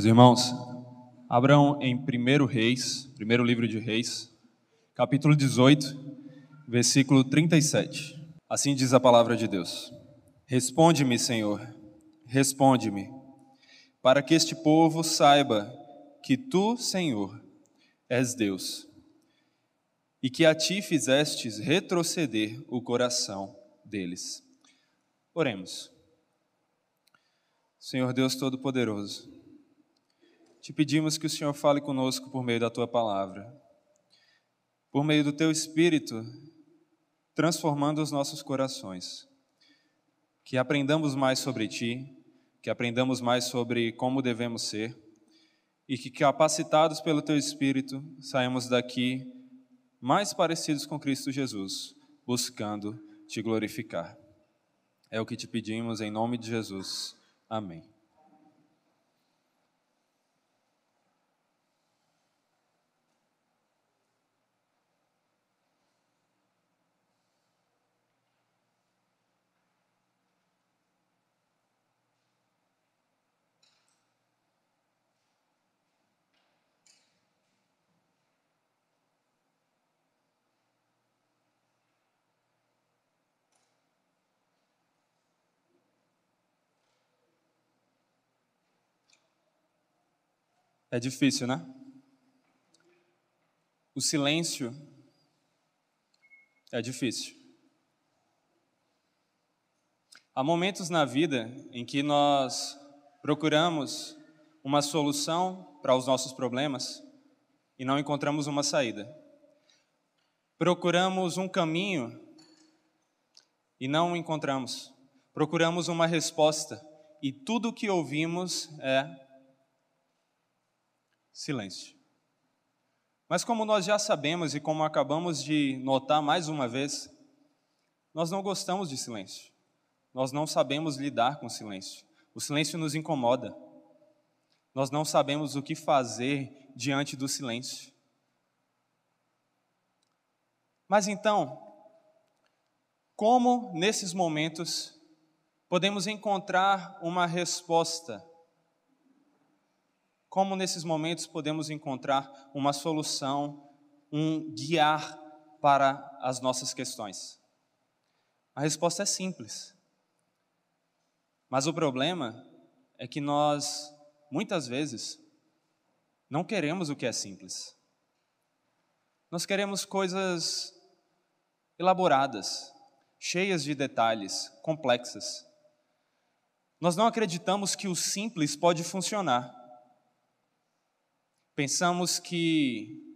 Meus irmãos, abram em 1 Reis, primeiro livro de Reis, capítulo 18, versículo 37. Assim diz a palavra de Deus: Responde-me, Senhor, responde-me, para que este povo saiba que tu, Senhor, és Deus, e que a ti fizestes retroceder o coração deles. Oremos. Senhor Deus Todo-Poderoso, te pedimos que o Senhor fale conosco por meio da tua palavra, por meio do teu Espírito, transformando os nossos corações. Que aprendamos mais sobre ti, que aprendamos mais sobre como devemos ser e que, capacitados pelo teu Espírito, saímos daqui mais parecidos com Cristo Jesus, buscando te glorificar. É o que te pedimos em nome de Jesus. Amém. É difícil, né? O silêncio é difícil. Há momentos na vida em que nós procuramos uma solução para os nossos problemas e não encontramos uma saída. Procuramos um caminho e não encontramos. Procuramos uma resposta e tudo o que ouvimos é silêncio. Mas como nós já sabemos e como acabamos de notar mais uma vez, nós não gostamos de silêncio. Nós não sabemos lidar com silêncio. O silêncio nos incomoda. Nós não sabemos o que fazer diante do silêncio. Mas então, como nesses momentos podemos encontrar uma resposta como nesses momentos podemos encontrar uma solução, um guiar para as nossas questões? A resposta é simples. Mas o problema é que nós, muitas vezes, não queremos o que é simples. Nós queremos coisas elaboradas, cheias de detalhes, complexas. Nós não acreditamos que o simples pode funcionar. Pensamos que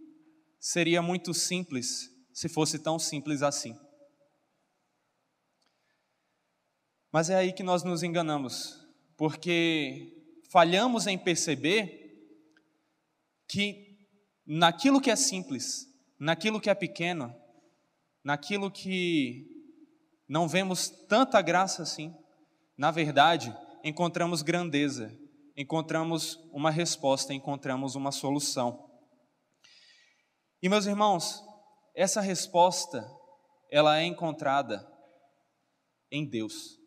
seria muito simples se fosse tão simples assim. Mas é aí que nós nos enganamos, porque falhamos em perceber que naquilo que é simples, naquilo que é pequeno, naquilo que não vemos tanta graça assim, na verdade, encontramos grandeza encontramos uma resposta, encontramos uma solução. E meus irmãos, essa resposta, ela é encontrada em Deus.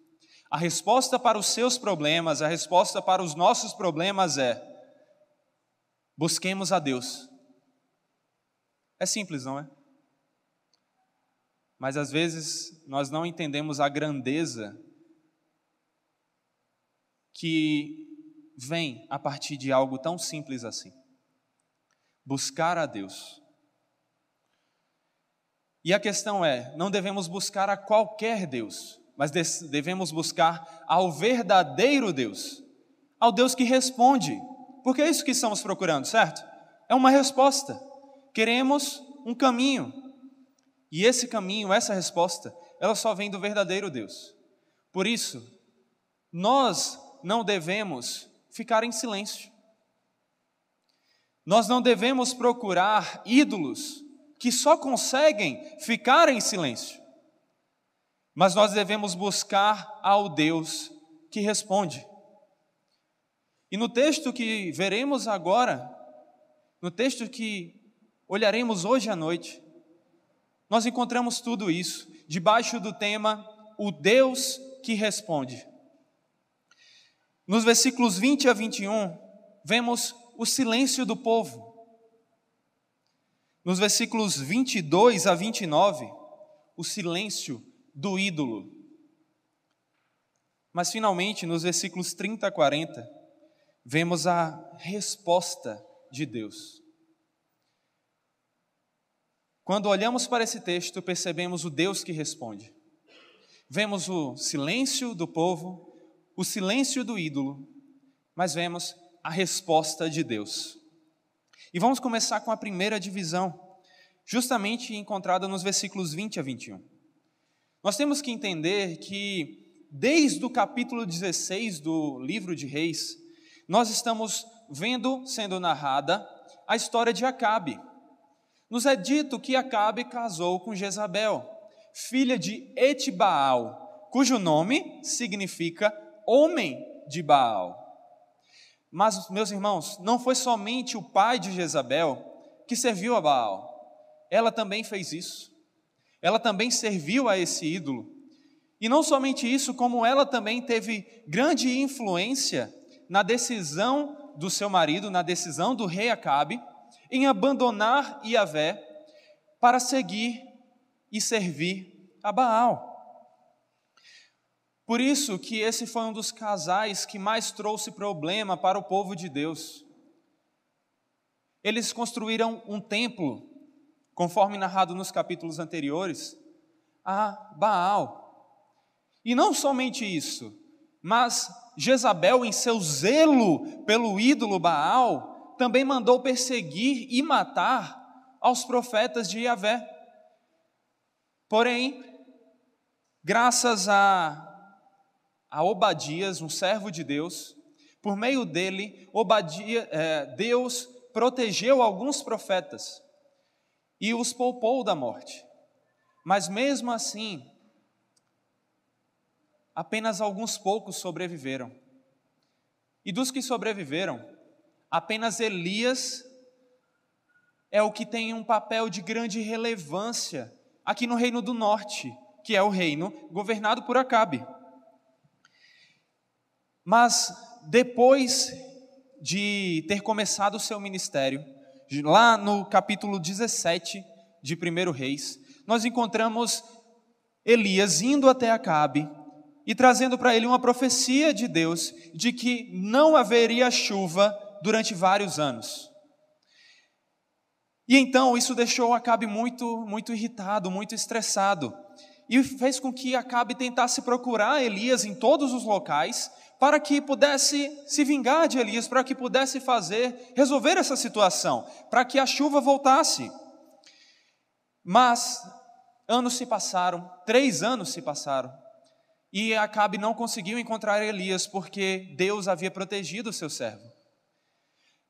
A resposta para os seus problemas, a resposta para os nossos problemas é: busquemos a Deus. É simples, não é? Mas às vezes nós não entendemos a grandeza que vem a partir de algo tão simples assim: buscar a Deus. E a questão é: não devemos buscar a qualquer Deus, mas devemos buscar ao verdadeiro Deus, ao Deus que responde, porque é isso que estamos procurando, certo? É uma resposta. Queremos um caminho. E esse caminho, essa resposta, ela só vem do verdadeiro Deus. Por isso, nós não devemos ficar em silêncio. Nós não devemos procurar ídolos que só conseguem ficar em silêncio, mas nós devemos buscar ao Deus que responde. E no texto que veremos agora, no texto que olharemos hoje à noite, nós encontramos tudo isso debaixo do tema O Deus que Responde. Nos versículos 20 a 21, vemos o silêncio do povo. Nos versículos 22 a 29, o silêncio do ídolo. Mas finalmente, nos versículos 30 a 40, vemos a resposta de Deus. Quando olhamos para esse texto, percebemos o Deus que responde. Vemos o silêncio do povo, o silêncio do ídolo, mas vemos a resposta de Deus. E vamos começar com a primeira divisão, justamente encontrada nos versículos 20 a 21. Nós temos que entender que, desde o capítulo 16 do livro de Reis, nós estamos vendo sendo narrada a história de Acabe. Nos é dito que Acabe casou com Jezabel, filha de Etibaal, cujo nome significa homem de Baal. Mas, meus irmãos, não foi somente o pai de Jezabel que serviu a Baal, ela também fez isso. Ela também serviu a esse ídolo. E não somente isso, como ela também teve grande influência na decisão do seu marido, na decisão do rei Acabe, em abandonar Iavé para seguir e servir a Baal. Por isso que esse foi um dos casais que mais trouxe problema para o povo de Deus. Eles construíram um templo, conforme narrado nos capítulos anteriores, a Baal. E não somente isso, mas Jezabel, em seu zelo pelo ídolo Baal, também mandou perseguir e matar aos profetas de Yahvé. Porém, graças a, a Obadias, um servo de Deus, por meio dele, é, Deus protegeu alguns profetas e os poupou da morte. Mas mesmo assim, apenas alguns poucos sobreviveram. E dos que sobreviveram, Apenas Elias é o que tem um papel de grande relevância aqui no Reino do Norte, que é o reino governado por Acabe. Mas depois de ter começado o seu ministério, lá no capítulo 17 de 1 Reis, nós encontramos Elias indo até Acabe e trazendo para ele uma profecia de Deus de que não haveria chuva durante vários anos. E então isso deixou Acabe muito, muito irritado, muito estressado, e fez com que Acabe tentasse procurar Elias em todos os locais para que pudesse se vingar de Elias, para que pudesse fazer, resolver essa situação, para que a chuva voltasse. Mas anos se passaram, três anos se passaram, e Acabe não conseguiu encontrar Elias porque Deus havia protegido o seu servo.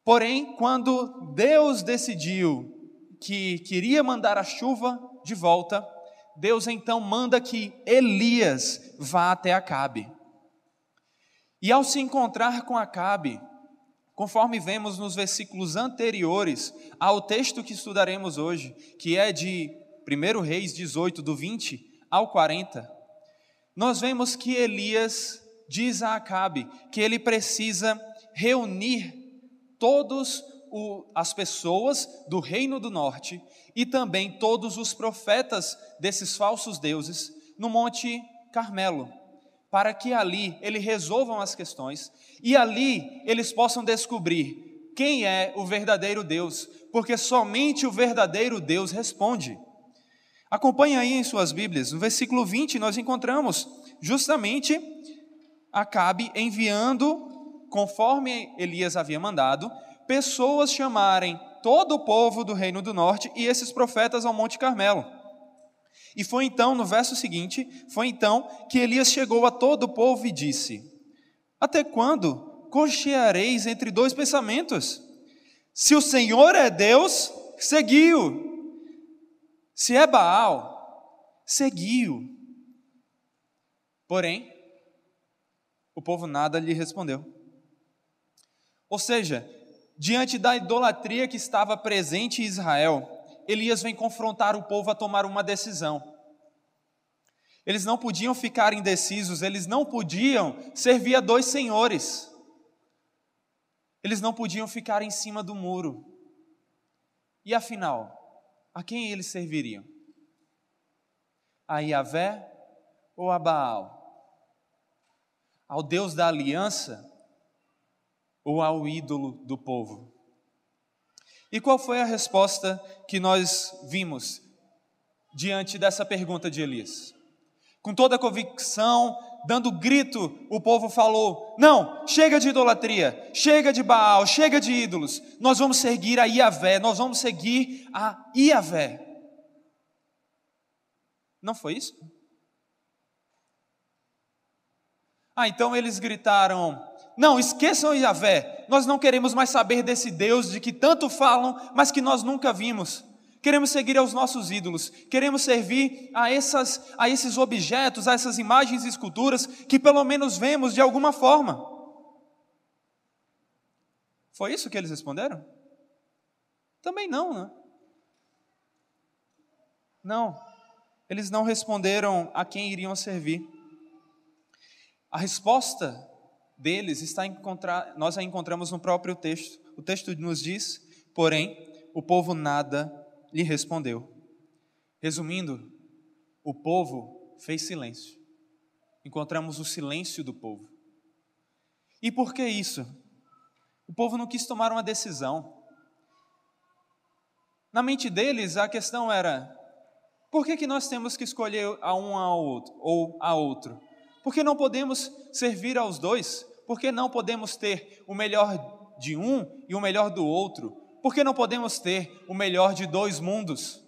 Porém, quando Deus decidiu que queria mandar a chuva de volta, Deus então manda que Elias vá até Acabe. E ao se encontrar com Acabe, conforme vemos nos versículos anteriores ao texto que estudaremos hoje, que é de 1 Reis 18, do 20 ao 40, nós vemos que Elias diz a Acabe que ele precisa reunir todas as pessoas do reino do norte e também todos os profetas desses falsos deuses no Monte Carmelo, para que ali eles resolvam as questões e ali eles possam descobrir quem é o verdadeiro Deus, porque somente o verdadeiro Deus responde. Acompanhe aí em suas Bíblias, no versículo 20 nós encontramos justamente Acabe enviando conforme Elias havia mandado, pessoas chamarem todo o povo do reino do norte e esses profetas ao Monte Carmelo. E foi então, no verso seguinte, foi então que Elias chegou a todo o povo e disse: Até quando cocheareis entre dois pensamentos? Se o Senhor é Deus, seguiu. Se é Baal, seguiu. Porém, o povo nada lhe respondeu. Ou seja, diante da idolatria que estava presente em Israel, Elias vem confrontar o povo a tomar uma decisão. Eles não podiam ficar indecisos, eles não podiam servir a dois senhores. Eles não podiam ficar em cima do muro. E afinal, a quem eles serviriam? A Yahvé ou a Baal? Ao Deus da aliança ou ao ídolo do povo? E qual foi a resposta que nós vimos diante dessa pergunta de Elias? Com toda a convicção, dando grito, o povo falou: Não, chega de idolatria, chega de Baal, chega de ídolos, nós vamos seguir a Iavé, nós vamos seguir a Iavé. Não foi isso? Ah, então eles gritaram: Não, esqueçam Iavé, nós não queremos mais saber desse Deus de que tanto falam, mas que nós nunca vimos queremos seguir aos nossos ídolos, queremos servir a, essas, a esses objetos, a essas imagens e esculturas que pelo menos vemos de alguma forma. Foi isso que eles responderam? Também não, né? Não, eles não responderam a quem iriam servir. A resposta deles está encontrar, nós a encontramos no próprio texto. O texto nos diz, porém, o povo nada lhe respondeu. Resumindo, o povo fez silêncio. Encontramos o silêncio do povo. E por que isso? O povo não quis tomar uma decisão. Na mente deles, a questão era: por que, que nós temos que escolher a um outro, ou a outro? Por que não podemos servir aos dois? Por que não podemos ter o melhor de um e o melhor do outro? Por que não podemos ter o melhor de dois mundos?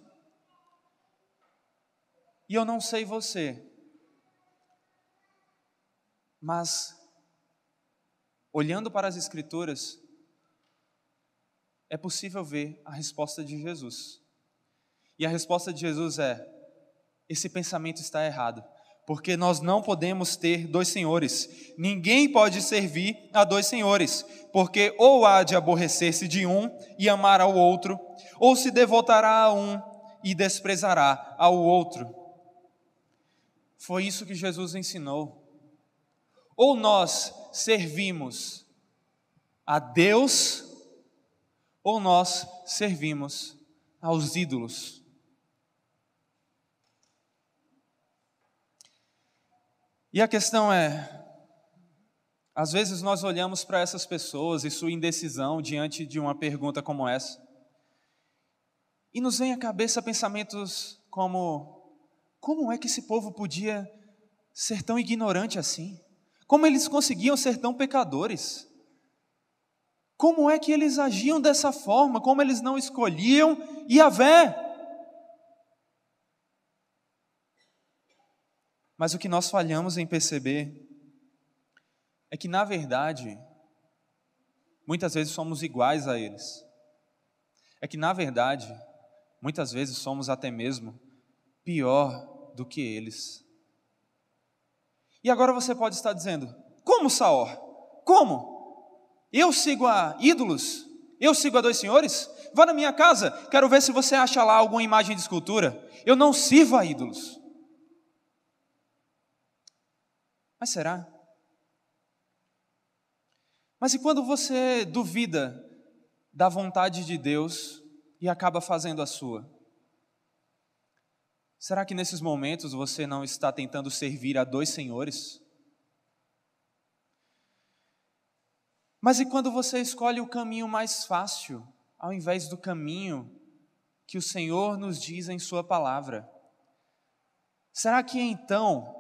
E eu não sei você, mas olhando para as Escrituras, é possível ver a resposta de Jesus. E a resposta de Jesus é: esse pensamento está errado porque nós não podemos ter dois senhores. Ninguém pode servir a dois senhores, porque ou há de aborrecer-se de um e amar ao outro, ou se devotará a um e desprezará ao outro. Foi isso que Jesus ensinou. Ou nós servimos a Deus, ou nós servimos aos ídolos. E a questão é: às vezes nós olhamos para essas pessoas e sua indecisão diante de uma pergunta como essa, e nos vem à cabeça pensamentos como: como é que esse povo podia ser tão ignorante assim? Como eles conseguiam ser tão pecadores? Como é que eles agiam dessa forma? Como eles não escolhiam Yahvé? Mas o que nós falhamos em perceber é que, na verdade, muitas vezes somos iguais a eles. É que, na verdade, muitas vezes somos até mesmo pior do que eles. E agora você pode estar dizendo: como Saor? Como? Eu sigo a ídolos? Eu sigo a dois senhores? Vá na minha casa, quero ver se você acha lá alguma imagem de escultura. Eu não sirvo a ídolos. Mas será? Mas e quando você duvida da vontade de Deus e acaba fazendo a sua? Será que nesses momentos você não está tentando servir a dois senhores? Mas e quando você escolhe o caminho mais fácil, ao invés do caminho que o Senhor nos diz em Sua palavra? Será que então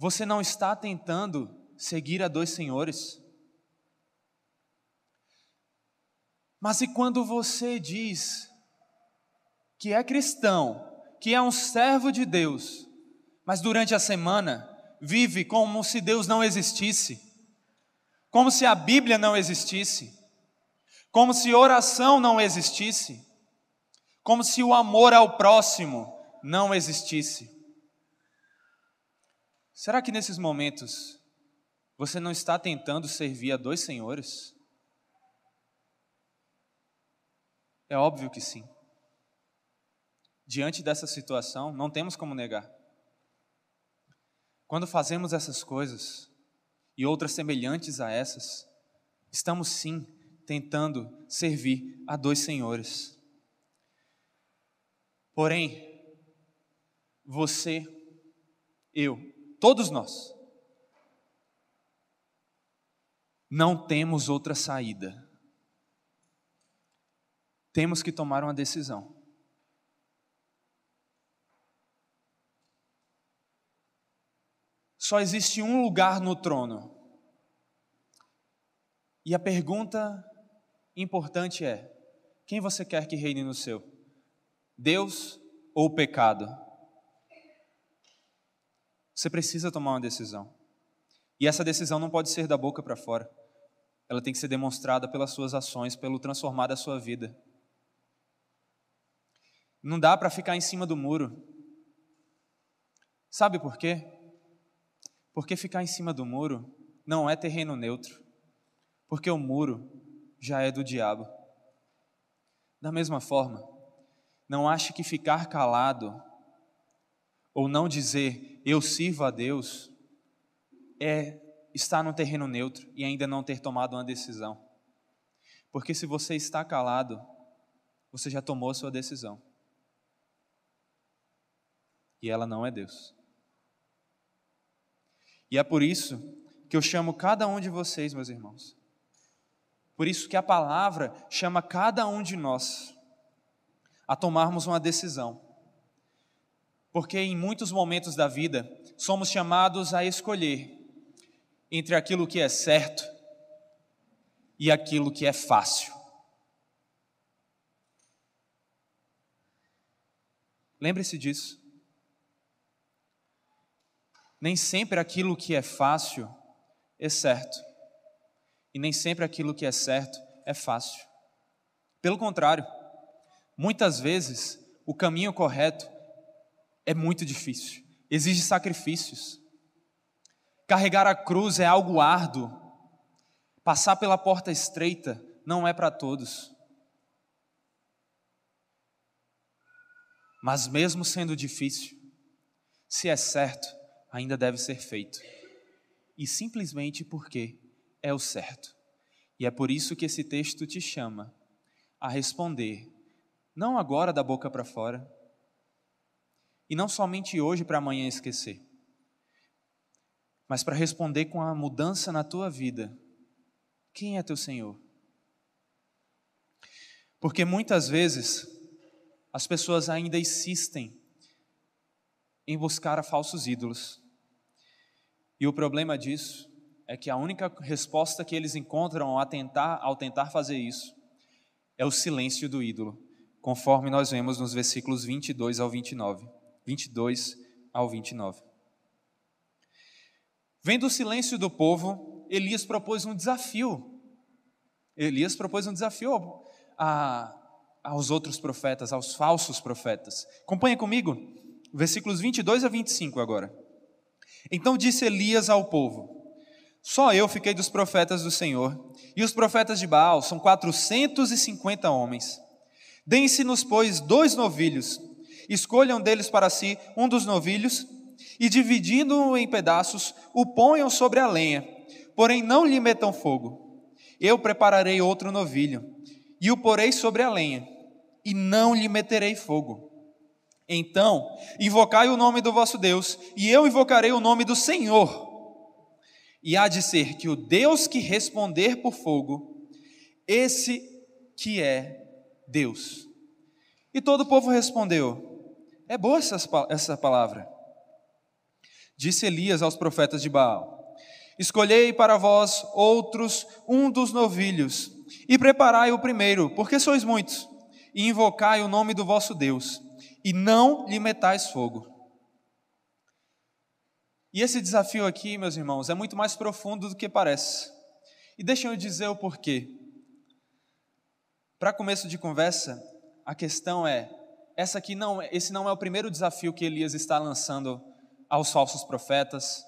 você não está tentando seguir a dois senhores? Mas e quando você diz que é cristão, que é um servo de Deus, mas durante a semana vive como se Deus não existisse, como se a Bíblia não existisse, como se oração não existisse, como se o amor ao próximo não existisse. Será que nesses momentos você não está tentando servir a dois senhores? É óbvio que sim. Diante dessa situação, não temos como negar. Quando fazemos essas coisas e outras semelhantes a essas, estamos sim tentando servir a dois senhores. Porém, você, eu, todos nós, não temos outra saída. Temos que tomar uma decisão. Só existe um lugar no trono. E a pergunta importante é: quem você quer que reine no seu? Deus ou o pecado? Você precisa tomar uma decisão. E essa decisão não pode ser da boca para fora ela tem que ser demonstrada pelas suas ações, pelo transformar da sua vida. Não dá para ficar em cima do muro. Sabe por quê? Porque ficar em cima do muro não é terreno neutro. Porque o muro já é do diabo. Da mesma forma, não ache que ficar calado ou não dizer eu sirvo a Deus é estar no terreno neutro e ainda não ter tomado uma decisão. Porque se você está calado, você já tomou a sua decisão. E ela não é Deus. E é por isso que eu chamo cada um de vocês, meus irmãos. Por isso que a palavra chama cada um de nós a tomarmos uma decisão. Porque em muitos momentos da vida somos chamados a escolher entre aquilo que é certo e aquilo que é fácil. Lembre-se disso. Nem sempre aquilo que é fácil é certo. E nem sempre aquilo que é certo é fácil. Pelo contrário, muitas vezes o caminho correto é muito difícil, exige sacrifícios. Carregar a cruz é algo árduo. Passar pela porta estreita não é para todos. Mas mesmo sendo difícil, se é certo, ainda deve ser feito. E simplesmente porque é o certo. E é por isso que esse texto te chama a responder, não agora da boca para fora, e não somente hoje para amanhã esquecer mas para responder com a mudança na tua vida. Quem é teu Senhor? Porque muitas vezes as pessoas ainda insistem em buscar a falsos ídolos. E o problema disso é que a única resposta que eles encontram ao tentar, ao tentar fazer isso é o silêncio do ídolo, conforme nós vemos nos versículos 22 ao 29. 22 ao 29. Vendo o silêncio do povo, Elias propôs um desafio. Elias propôs um desafio a, aos outros profetas, aos falsos profetas. Acompanha comigo, versículos 22 a 25 agora. Então disse Elias ao povo: Só eu fiquei dos profetas do Senhor, e os profetas de Baal são quatrocentos e cinquenta homens. Deem-se-nos, pois, dois novilhos, escolham deles para si um dos novilhos e dividindo-o em pedaços, o ponham sobre a lenha, porém não lhe metam fogo. Eu prepararei outro novilho, e o porei sobre a lenha, e não lhe meterei fogo. Então, invocai o nome do vosso Deus, e eu invocarei o nome do Senhor. E há de ser que o Deus que responder por fogo, esse que é Deus. E todo o povo respondeu: É boa essa, palavra. Disse Elias aos profetas de Baal: Escolhei para vós outros um dos novilhos, e preparai o primeiro, porque sois muitos, e invocai o nome do vosso Deus, e não lhe metais fogo. E esse desafio aqui, meus irmãos, é muito mais profundo do que parece. E deixem eu dizer o porquê. Para começo de conversa, a questão é: essa aqui não, esse não é o primeiro desafio que Elias está lançando aos falsos profetas,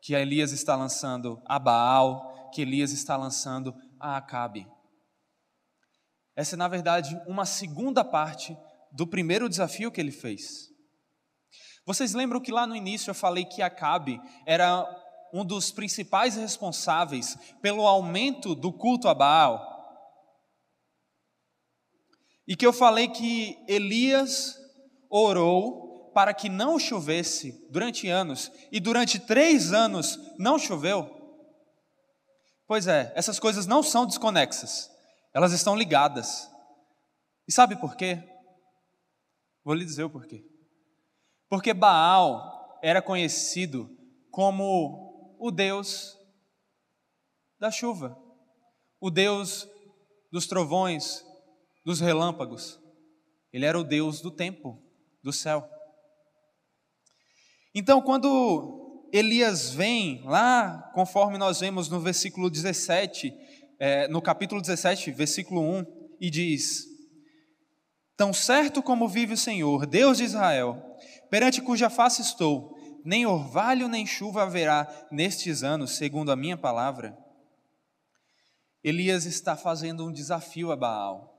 que Elias está lançando a Baal, que Elias está lançando a Acabe. Essa é, na verdade, uma segunda parte do primeiro desafio que ele fez. Vocês lembram que lá no início eu falei que Acabe era um dos principais responsáveis pelo aumento do culto a Baal? E que eu falei que Elias orou para que não chovesse durante anos, e durante três anos não choveu? Pois é, essas coisas não são desconexas, elas estão ligadas. E sabe por quê? Vou lhe dizer o porquê. Porque Baal era conhecido como o Deus da chuva, o Deus dos trovões, dos relâmpagos. Ele era o Deus do tempo, do céu. Então, quando Elias vem lá, conforme nós vemos no versículo 17, é, no capítulo 17, versículo 1, e diz: Tão certo como vive o Senhor, Deus de Israel, perante cuja face estou, nem orvalho nem chuva haverá nestes anos, segundo a minha palavra. Elias está fazendo um desafio a Baal,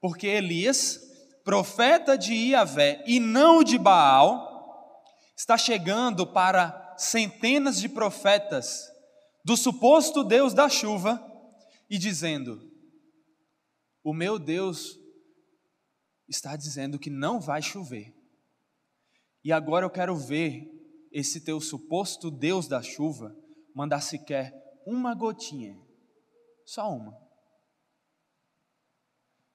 porque Elias, profeta de Iavé e não de Baal, está chegando para centenas de profetas do suposto Deus da chuva e dizendo: O meu Deus está dizendo que não vai chover. E agora eu quero ver esse teu suposto Deus da chuva mandar sequer uma gotinha só uma.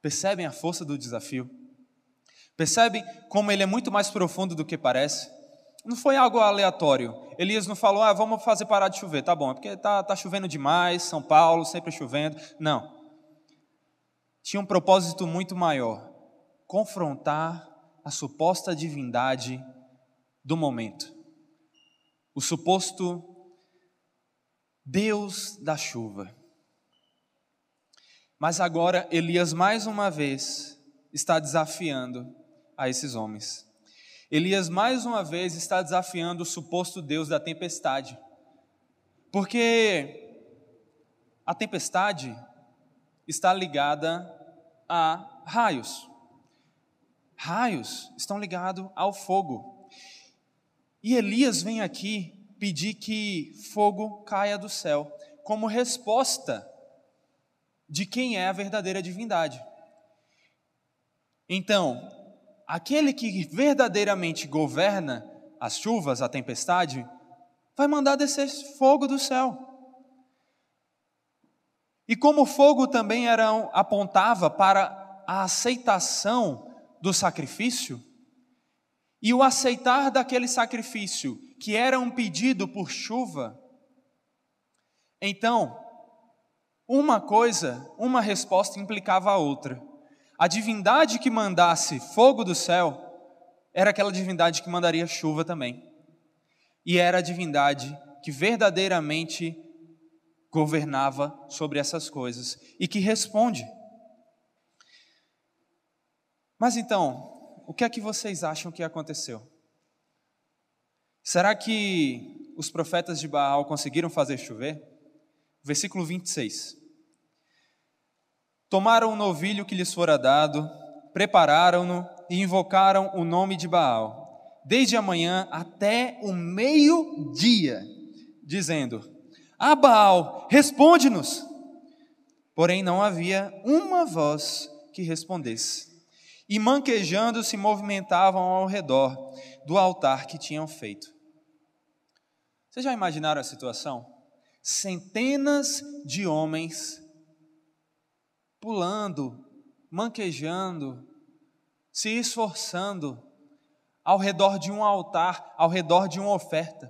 Percebem a força do desafio? Percebem como ele é muito mais profundo do que parece? Não foi algo aleatório. Elias não falou, ah, vamos fazer parar de chover. Tá bom, é porque tá, tá chovendo demais, São Paulo, sempre chovendo. Não. Tinha um propósito muito maior: confrontar a suposta divindade do momento. O suposto Deus da chuva. Mas agora Elias mais uma vez está desafiando a esses homens. Elias mais uma vez está desafiando o suposto Deus da tempestade. Porque a tempestade está ligada a raios. Raios estão ligados ao fogo. E Elias vem aqui pedir que fogo caia do céu, como resposta de quem é a verdadeira divindade. Então, aquele que verdadeiramente governa as chuvas, a tempestade, vai mandar descer fogo do céu. E como o fogo também era, apontava para a aceitação do sacrifício, e o aceitar daquele sacrifício, que era um pedido por chuva, então uma coisa, uma resposta implicava a outra. A divindade que mandasse fogo do céu era aquela divindade que mandaria chuva também. E era a divindade que verdadeiramente governava sobre essas coisas e que responde. Mas então, o que é que vocês acham que aconteceu? Será que os profetas de Baal conseguiram fazer chover? Versículo 26. Tomaram o novilho que lhes fora dado, prepararam-no e invocaram o nome de Baal, desde a manhã até o meio-dia, dizendo: Ah, Baal, responde-nos! Porém, não havia uma voz que respondesse. E manquejando se movimentavam ao redor do altar que tinham feito. Vocês já imaginaram a situação? Centenas de homens pulando, manquejando, se esforçando ao redor de um altar, ao redor de uma oferta.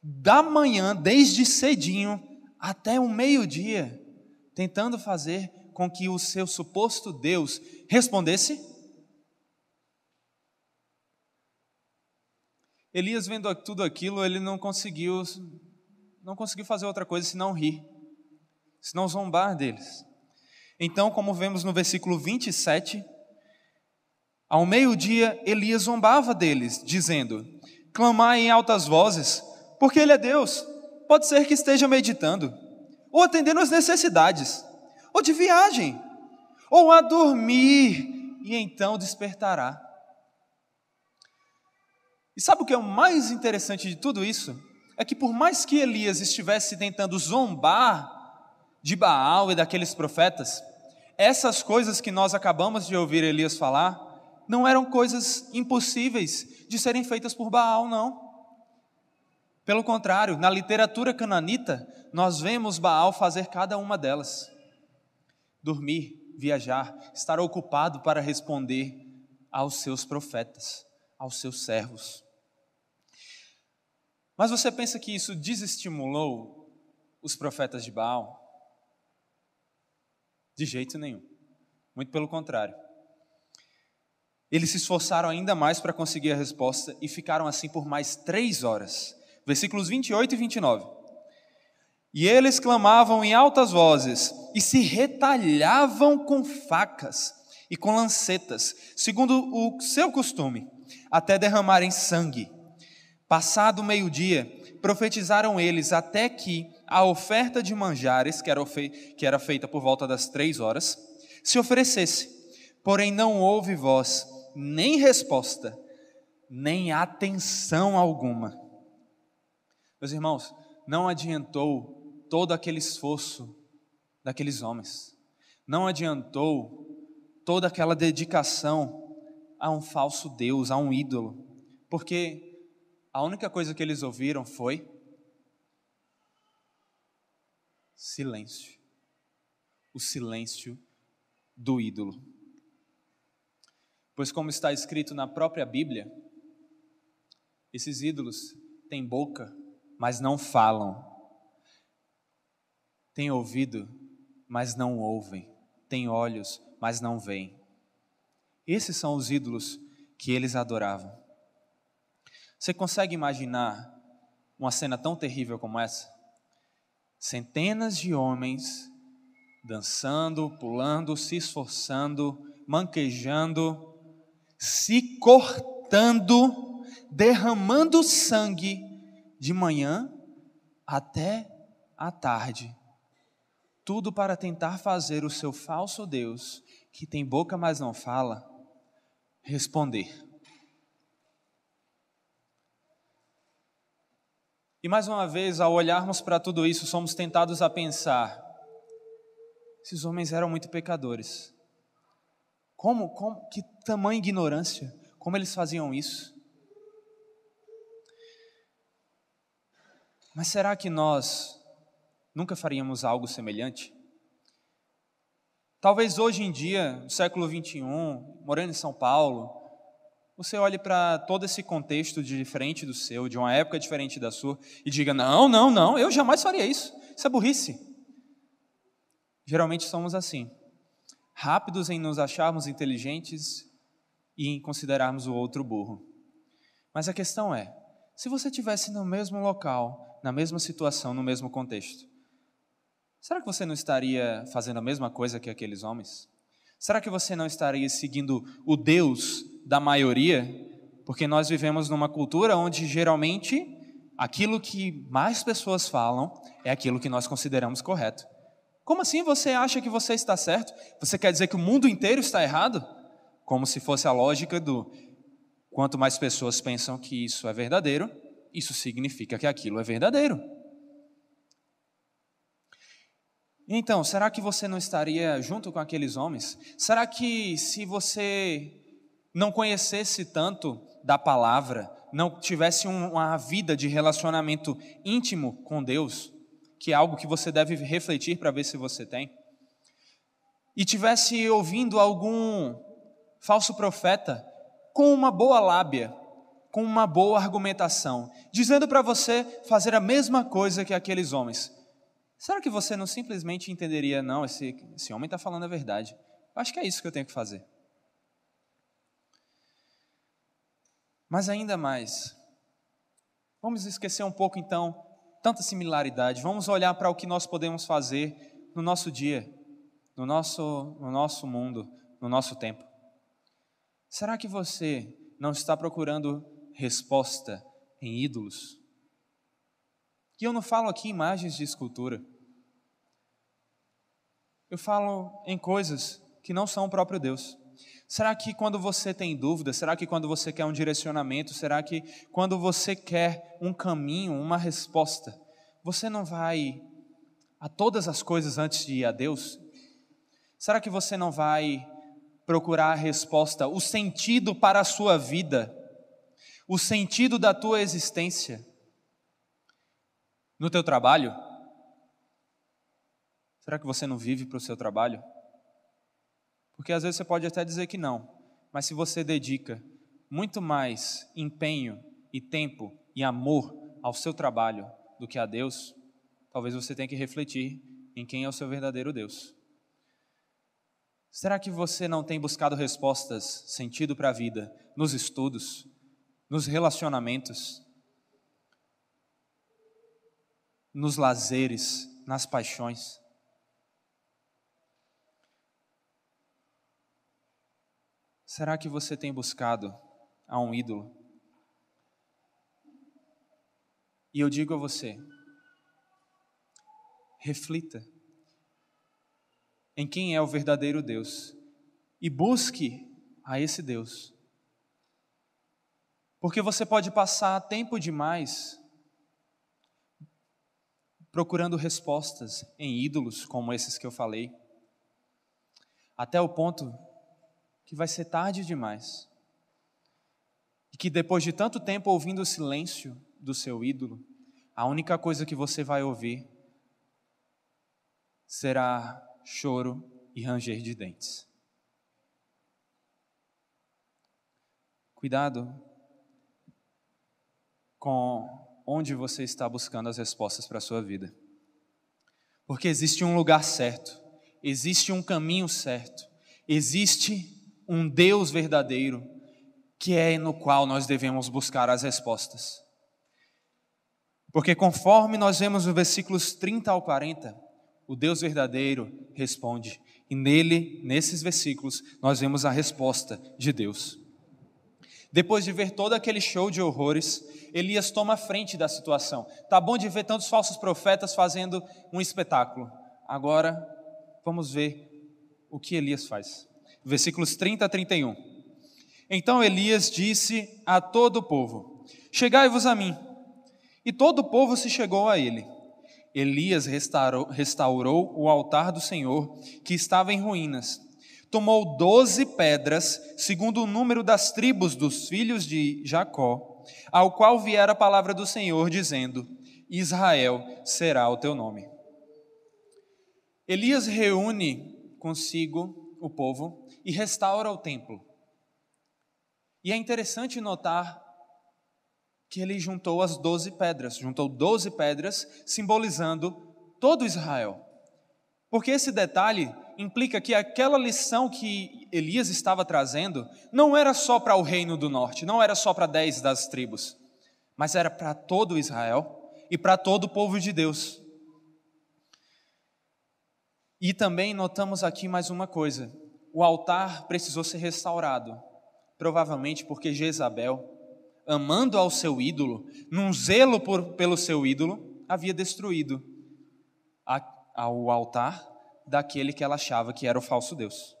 Da manhã, desde cedinho, até o meio-dia, tentando fazer com que o seu suposto Deus respondesse? Elias vendo tudo aquilo, ele não conseguiu não conseguiu fazer outra coisa senão rir, senão zombar deles. Então, como vemos no versículo 27, ao meio-dia Elias zombava deles, dizendo: Clamai em altas vozes, porque ele é Deus. Pode ser que esteja meditando, ou atendendo às necessidades, ou de viagem, ou a dormir, e então despertará. E sabe o que é o mais interessante de tudo isso? É que por mais que Elias estivesse tentando zombar de Baal e daqueles profetas, essas coisas que nós acabamos de ouvir Elias falar, não eram coisas impossíveis de serem feitas por Baal, não. Pelo contrário, na literatura cananita, nós vemos Baal fazer cada uma delas: dormir, viajar, estar ocupado para responder aos seus profetas, aos seus servos. Mas você pensa que isso desestimulou os profetas de Baal? De jeito nenhum. Muito pelo contrário. Eles se esforçaram ainda mais para conseguir a resposta e ficaram assim por mais três horas. Versículos 28 e 29. E eles clamavam em altas vozes e se retalhavam com facas e com lancetas, segundo o seu costume, até derramarem sangue. Passado meio-dia, profetizaram eles até que a oferta de manjares, que era, que era feita por volta das três horas, se oferecesse. Porém, não houve voz, nem resposta, nem atenção alguma. Meus irmãos, não adiantou todo aquele esforço daqueles homens, não adiantou toda aquela dedicação a um falso Deus, a um ídolo, porque a única coisa que eles ouviram foi silêncio. O silêncio do ídolo. Pois, como está escrito na própria Bíblia, esses ídolos têm boca, mas não falam, têm ouvido, mas não ouvem, têm olhos, mas não veem. Esses são os ídolos que eles adoravam. Você consegue imaginar uma cena tão terrível como essa? Centenas de homens dançando, pulando, se esforçando, manquejando, se cortando, derramando sangue de manhã até à tarde. Tudo para tentar fazer o seu falso Deus, que tem boca mas não fala, responder. E mais uma vez, ao olharmos para tudo isso, somos tentados a pensar: esses homens eram muito pecadores. Como, como que tamanha ignorância? Como eles faziam isso? Mas será que nós nunca faríamos algo semelhante? Talvez hoje em dia, no século 21, morando em São Paulo, você olhe para todo esse contexto diferente do seu, de uma época diferente da sua, e diga: não, não, não, eu jamais faria isso. Isso é burrice. Geralmente somos assim, rápidos em nos acharmos inteligentes e em considerarmos o outro burro. Mas a questão é: se você estivesse no mesmo local, na mesma situação, no mesmo contexto, será que você não estaria fazendo a mesma coisa que aqueles homens? Será que você não estaria seguindo o Deus da maioria, porque nós vivemos numa cultura onde geralmente aquilo que mais pessoas falam é aquilo que nós consideramos correto. Como assim você acha que você está certo? Você quer dizer que o mundo inteiro está errado? Como se fosse a lógica do quanto mais pessoas pensam que isso é verdadeiro, isso significa que aquilo é verdadeiro. Então, será que você não estaria junto com aqueles homens? Será que se você não conhecesse tanto da palavra, não tivesse uma vida de relacionamento íntimo com Deus, que é algo que você deve refletir para ver se você tem, e tivesse ouvindo algum falso profeta com uma boa lábia, com uma boa argumentação, dizendo para você fazer a mesma coisa que aqueles homens, será que você não simplesmente entenderia, não, esse, esse homem está falando a verdade? Acho que é isso que eu tenho que fazer. Mas ainda mais, vamos esquecer um pouco então tanta similaridade, vamos olhar para o que nós podemos fazer no nosso dia, no nosso, no nosso mundo, no nosso tempo. Será que você não está procurando resposta em ídolos? E eu não falo aqui imagens de escultura. Eu falo em coisas que não são o próprio Deus. Será que quando você tem dúvida, será que quando você quer um direcionamento, será que quando você quer um caminho, uma resposta, você não vai a todas as coisas antes de ir a Deus? Será que você não vai procurar a resposta, o sentido para a sua vida, o sentido da tua existência no teu trabalho? Será que você não vive para o seu trabalho? Porque às vezes você pode até dizer que não, mas se você dedica muito mais empenho e tempo e amor ao seu trabalho do que a Deus, talvez você tenha que refletir em quem é o seu verdadeiro Deus. Será que você não tem buscado respostas, sentido para a vida, nos estudos, nos relacionamentos, nos lazeres, nas paixões? Será que você tem buscado a um ídolo? E eu digo a você, reflita em quem é o verdadeiro Deus e busque a esse Deus. Porque você pode passar tempo demais procurando respostas em ídolos como esses que eu falei, até o ponto que vai ser tarde demais. E que depois de tanto tempo ouvindo o silêncio do seu ídolo, a única coisa que você vai ouvir será choro e ranger de dentes. Cuidado com onde você está buscando as respostas para a sua vida. Porque existe um lugar certo, existe um caminho certo, existe um Deus verdadeiro, que é no qual nós devemos buscar as respostas. Porque conforme nós vemos no versículos 30 ao 40, o Deus verdadeiro responde, e nele, nesses versículos, nós vemos a resposta de Deus. Depois de ver todo aquele show de horrores, Elias toma frente da situação. Tá bom de ver tantos falsos profetas fazendo um espetáculo. Agora, vamos ver o que Elias faz versículos 30 a 31. Então Elias disse a todo o povo: Chegai-vos a mim. E todo o povo se chegou a ele. Elias restaurou, restaurou o altar do Senhor, que estava em ruínas. Tomou doze pedras, segundo o número das tribos dos filhos de Jacó, ao qual viera a palavra do Senhor, dizendo: Israel será o teu nome. Elias reúne consigo o povo e restaura o templo. E é interessante notar que ele juntou as doze pedras, juntou doze pedras, simbolizando todo Israel. Porque esse detalhe implica que aquela lição que Elias estava trazendo não era só para o reino do norte, não era só para dez das tribos, mas era para todo Israel e para todo o povo de Deus. E também notamos aqui mais uma coisa: o altar precisou ser restaurado, provavelmente porque Jezabel, amando ao seu ídolo, num zelo por, pelo seu ídolo, havia destruído a, o altar daquele que ela achava que era o falso Deus.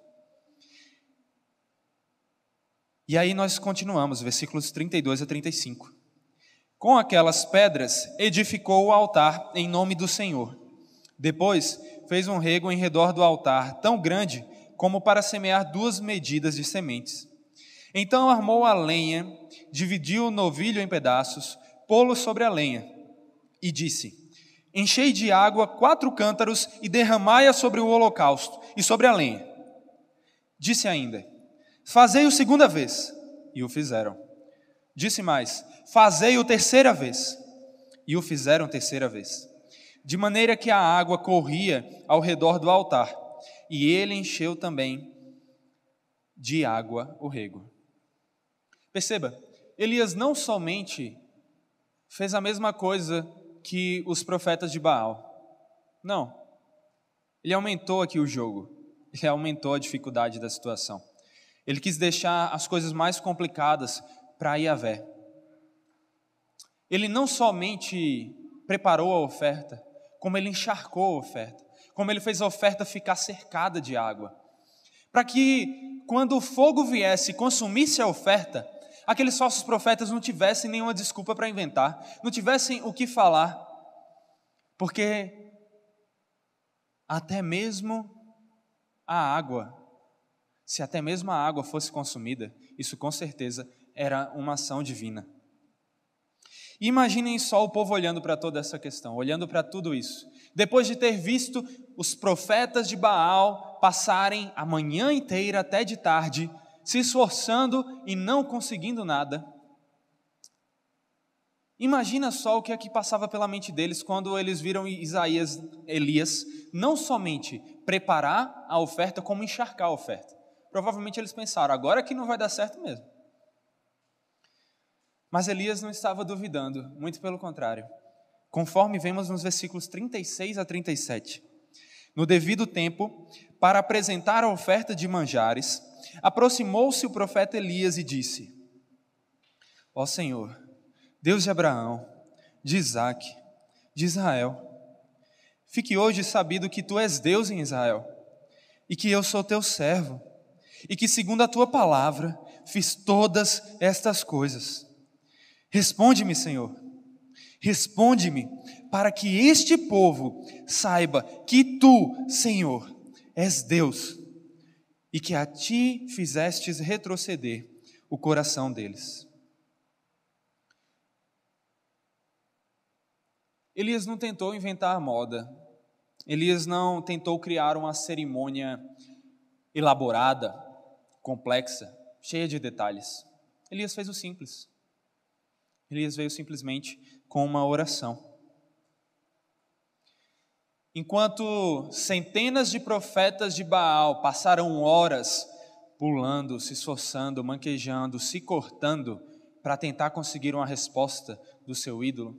E aí nós continuamos, versículos 32 a 35. Com aquelas pedras edificou o altar em nome do Senhor. Depois fez um rego em redor do altar, tão grande como para semear duas medidas de sementes. Então armou a lenha, dividiu o novilho em pedaços, pô-lo sobre a lenha, e disse: Enchei de água quatro cântaros e derramai-a sobre o holocausto e sobre a lenha. Disse ainda: Fazei-o segunda vez, e o fizeram. Disse mais: Fazei-o terceira vez, e o fizeram terceira vez. De maneira que a água corria ao redor do altar e ele encheu também de água o rego. Perceba, Elias não somente fez a mesma coisa que os profetas de Baal. Não. Ele aumentou aqui o jogo. Ele aumentou a dificuldade da situação. Ele quis deixar as coisas mais complicadas para Yahvé. Ele não somente preparou a oferta, como ele encharcou a oferta como ele fez a oferta ficar cercada de água. Para que, quando o fogo viesse e consumisse a oferta, aqueles falsos profetas não tivessem nenhuma desculpa para inventar, não tivessem o que falar, porque até mesmo a água, se até mesmo a água fosse consumida, isso com certeza era uma ação divina. Imaginem só o povo olhando para toda essa questão, olhando para tudo isso. Depois de ter visto os profetas de Baal passarem a manhã inteira até de tarde, se esforçando e não conseguindo nada, Imagina só o que é que passava pela mente deles quando eles viram Isaías, Elias, não somente preparar a oferta, como encharcar a oferta. Provavelmente eles pensaram, agora que não vai dar certo mesmo. Mas Elias não estava duvidando, muito pelo contrário. Conforme vemos nos versículos 36 a 37. No devido tempo, para apresentar a oferta de manjares, aproximou-se o profeta Elias e disse: Ó Senhor, Deus de Abraão, de Isaac, de Israel. Fique hoje sabido que tu és Deus em Israel, e que eu sou teu servo, e que, segundo a tua palavra, fiz todas estas coisas. Responde-me, Senhor, responde-me, para que este povo saiba que tu, Senhor, és Deus, e que a ti fizestes retroceder o coração deles. Elias não tentou inventar moda. Elias não tentou criar uma cerimônia elaborada, complexa, cheia de detalhes. Elias fez o simples. Elias veio simplesmente com uma oração. Enquanto centenas de profetas de Baal passaram horas pulando, se esforçando, manquejando, se cortando para tentar conseguir uma resposta do seu ídolo,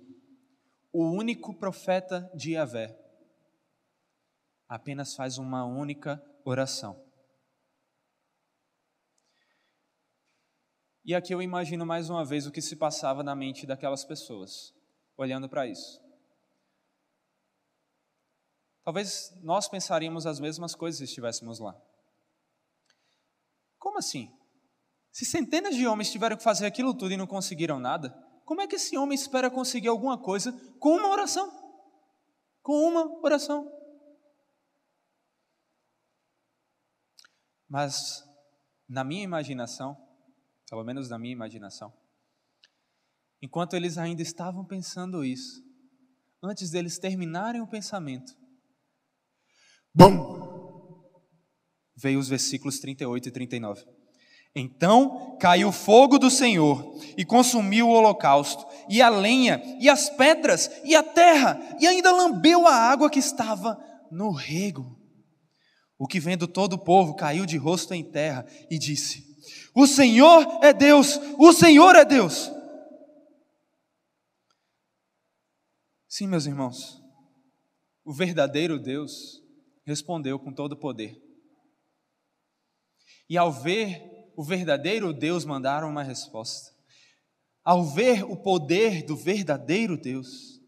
o único profeta de Yahvé apenas faz uma única oração. E aqui eu imagino mais uma vez o que se passava na mente daquelas pessoas, olhando para isso. Talvez nós pensaríamos as mesmas coisas se estivéssemos lá. Como assim? Se centenas de homens tiveram que fazer aquilo tudo e não conseguiram nada, como é que esse homem espera conseguir alguma coisa com uma oração? Com uma oração. Mas, na minha imaginação, pelo menos na minha imaginação, enquanto eles ainda estavam pensando isso, antes deles terminarem o pensamento, bum! Veio os versículos 38 e 39. Então caiu o fogo do Senhor e consumiu o holocausto, e a lenha, e as pedras, e a terra, e ainda lambeu a água que estava no rego. O que vendo todo o povo caiu de rosto em terra e disse: O Senhor é Deus, o Senhor é Deus. Sim, meus irmãos, o verdadeiro Deus respondeu com todo o poder. E ao ver o verdadeiro Deus mandaram uma resposta. Ao ver o poder do verdadeiro Deus,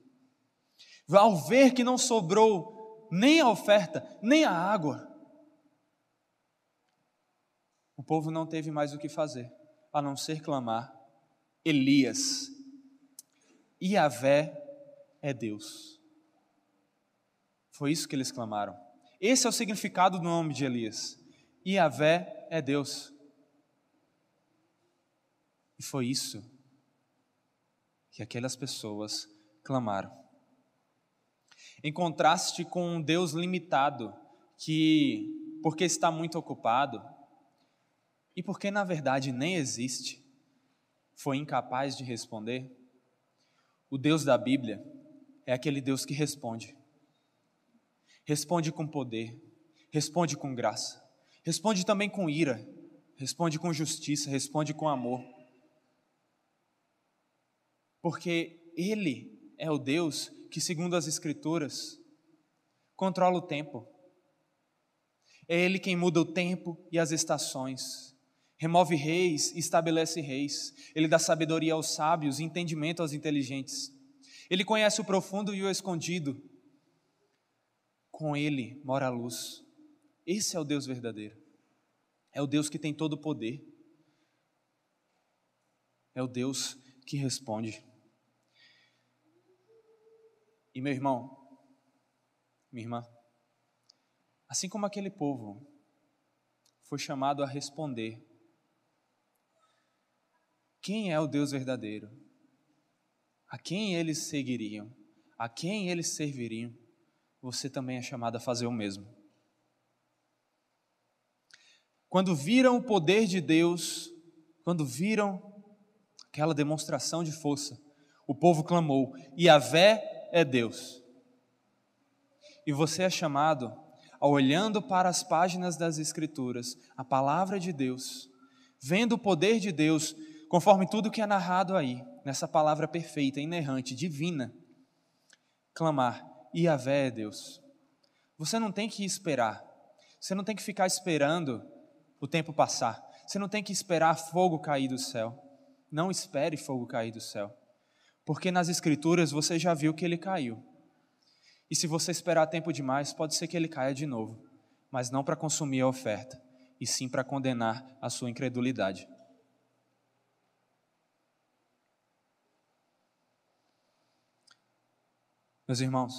ao ver que não sobrou nem a oferta, nem a água, o povo não teve mais o que fazer, a não ser clamar: Elias, Iavé é Deus. Foi isso que eles clamaram. Esse é o significado do nome de Elias. Iavé é Deus. E foi isso que aquelas pessoas clamaram. Em contraste com um Deus limitado, que, porque está muito ocupado, e porque na verdade nem existe, foi incapaz de responder, o Deus da Bíblia é aquele Deus que responde. Responde com poder, responde com graça, responde também com ira, responde com justiça, responde com amor porque Ele é o Deus que, segundo as Escrituras, controla o tempo. É Ele quem muda o tempo e as estações, remove reis e estabelece reis. Ele dá sabedoria aos sábios e entendimento aos inteligentes. Ele conhece o profundo e o escondido. Com Ele mora a luz. Esse é o Deus verdadeiro. É o Deus que tem todo o poder. É o Deus que responde. E meu irmão, minha irmã, assim como aquele povo foi chamado a responder: Quem é o Deus verdadeiro? A quem eles seguiriam? A quem eles serviriam? Você também é chamado a fazer o mesmo. Quando viram o poder de Deus, quando viram aquela demonstração de força, o povo clamou: Yahvé é Deus. E você é chamado a olhando para as páginas das Escrituras, a palavra de Deus, vendo o poder de Deus, conforme tudo que é narrado aí, nessa palavra perfeita, inerrante, divina, clamar: Yahvé é Deus. Você não tem que esperar, você não tem que ficar esperando o tempo passar, você não tem que esperar fogo cair do céu. Não espere fogo cair do céu, porque nas Escrituras você já viu que ele caiu. E se você esperar tempo demais, pode ser que ele caia de novo, mas não para consumir a oferta, e sim para condenar a sua incredulidade. Meus irmãos,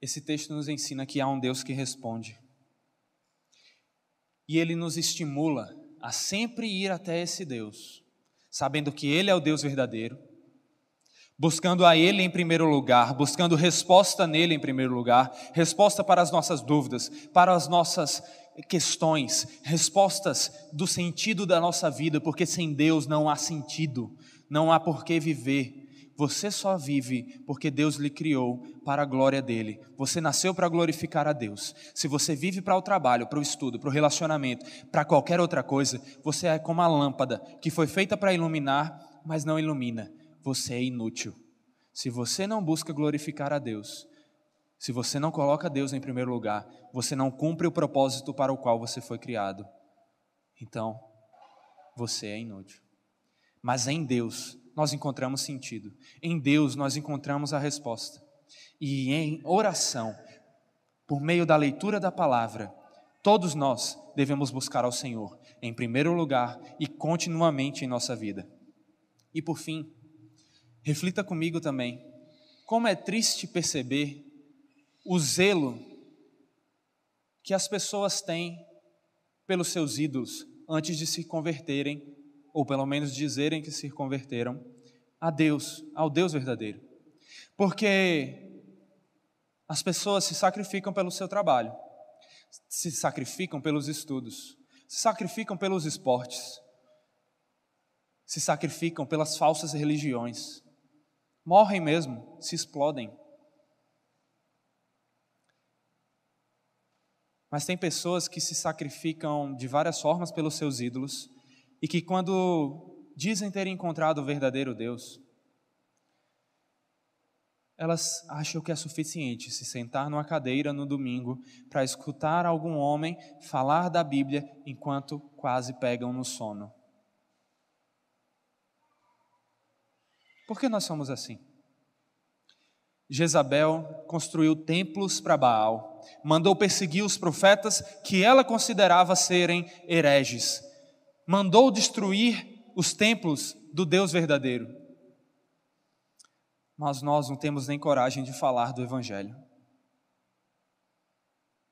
esse texto nos ensina que há um Deus que responde. E ele nos estimula a sempre ir até esse Deus, sabendo que Ele é o Deus verdadeiro, buscando a Ele em primeiro lugar, buscando resposta nele em primeiro lugar, resposta para as nossas dúvidas, para as nossas questões, respostas do sentido da nossa vida, porque sem Deus não há sentido, não há por que viver. Você só vive porque Deus lhe criou para a glória dele. Você nasceu para glorificar a Deus. Se você vive para o trabalho, para o estudo, para o relacionamento, para qualquer outra coisa, você é como a lâmpada que foi feita para iluminar, mas não ilumina. Você é inútil. Se você não busca glorificar a Deus, se você não coloca Deus em primeiro lugar, você não cumpre o propósito para o qual você foi criado. Então, você é inútil. Mas em Deus nós encontramos sentido. Em Deus nós encontramos a resposta. E em oração, por meio da leitura da palavra, todos nós devemos buscar ao Senhor em primeiro lugar e continuamente em nossa vida. E por fim, reflita comigo também como é triste perceber o zelo que as pessoas têm pelos seus ídolos antes de se converterem ou pelo menos dizerem que se converteram a Deus, ao Deus verdadeiro. Porque as pessoas se sacrificam pelo seu trabalho, se sacrificam pelos estudos, se sacrificam pelos esportes, se sacrificam pelas falsas religiões, morrem mesmo, se explodem. Mas tem pessoas que se sacrificam de várias formas pelos seus ídolos e que, quando dizem ter encontrado o verdadeiro Deus, elas acham que é suficiente se sentar numa cadeira no domingo para escutar algum homem falar da Bíblia enquanto quase pegam no sono. Por que nós somos assim? Jezabel construiu templos para Baal, mandou perseguir os profetas que ela considerava serem hereges, mandou destruir os templos do Deus verdadeiro. Mas nós não temos nem coragem de falar do Evangelho.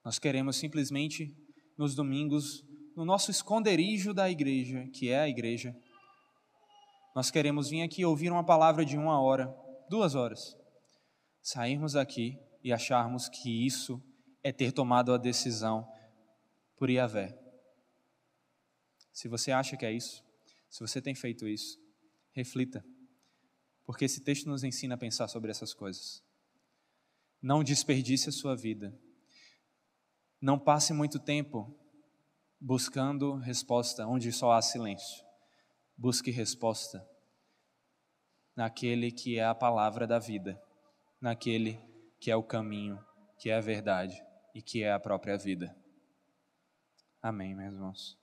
Nós queremos simplesmente, nos domingos, no nosso esconderijo da igreja, que é a igreja, nós queremos vir aqui ouvir uma palavra de uma hora, duas horas, sairmos aqui e acharmos que isso é ter tomado a decisão por Iavé. Se você acha que é isso, se você tem feito isso, reflita, porque esse texto nos ensina a pensar sobre essas coisas. Não desperdice a sua vida. Não passe muito tempo buscando resposta onde só há silêncio. Busque resposta naquele que é a palavra da vida, naquele que é o caminho, que é a verdade e que é a própria vida. Amém, meus irmãos.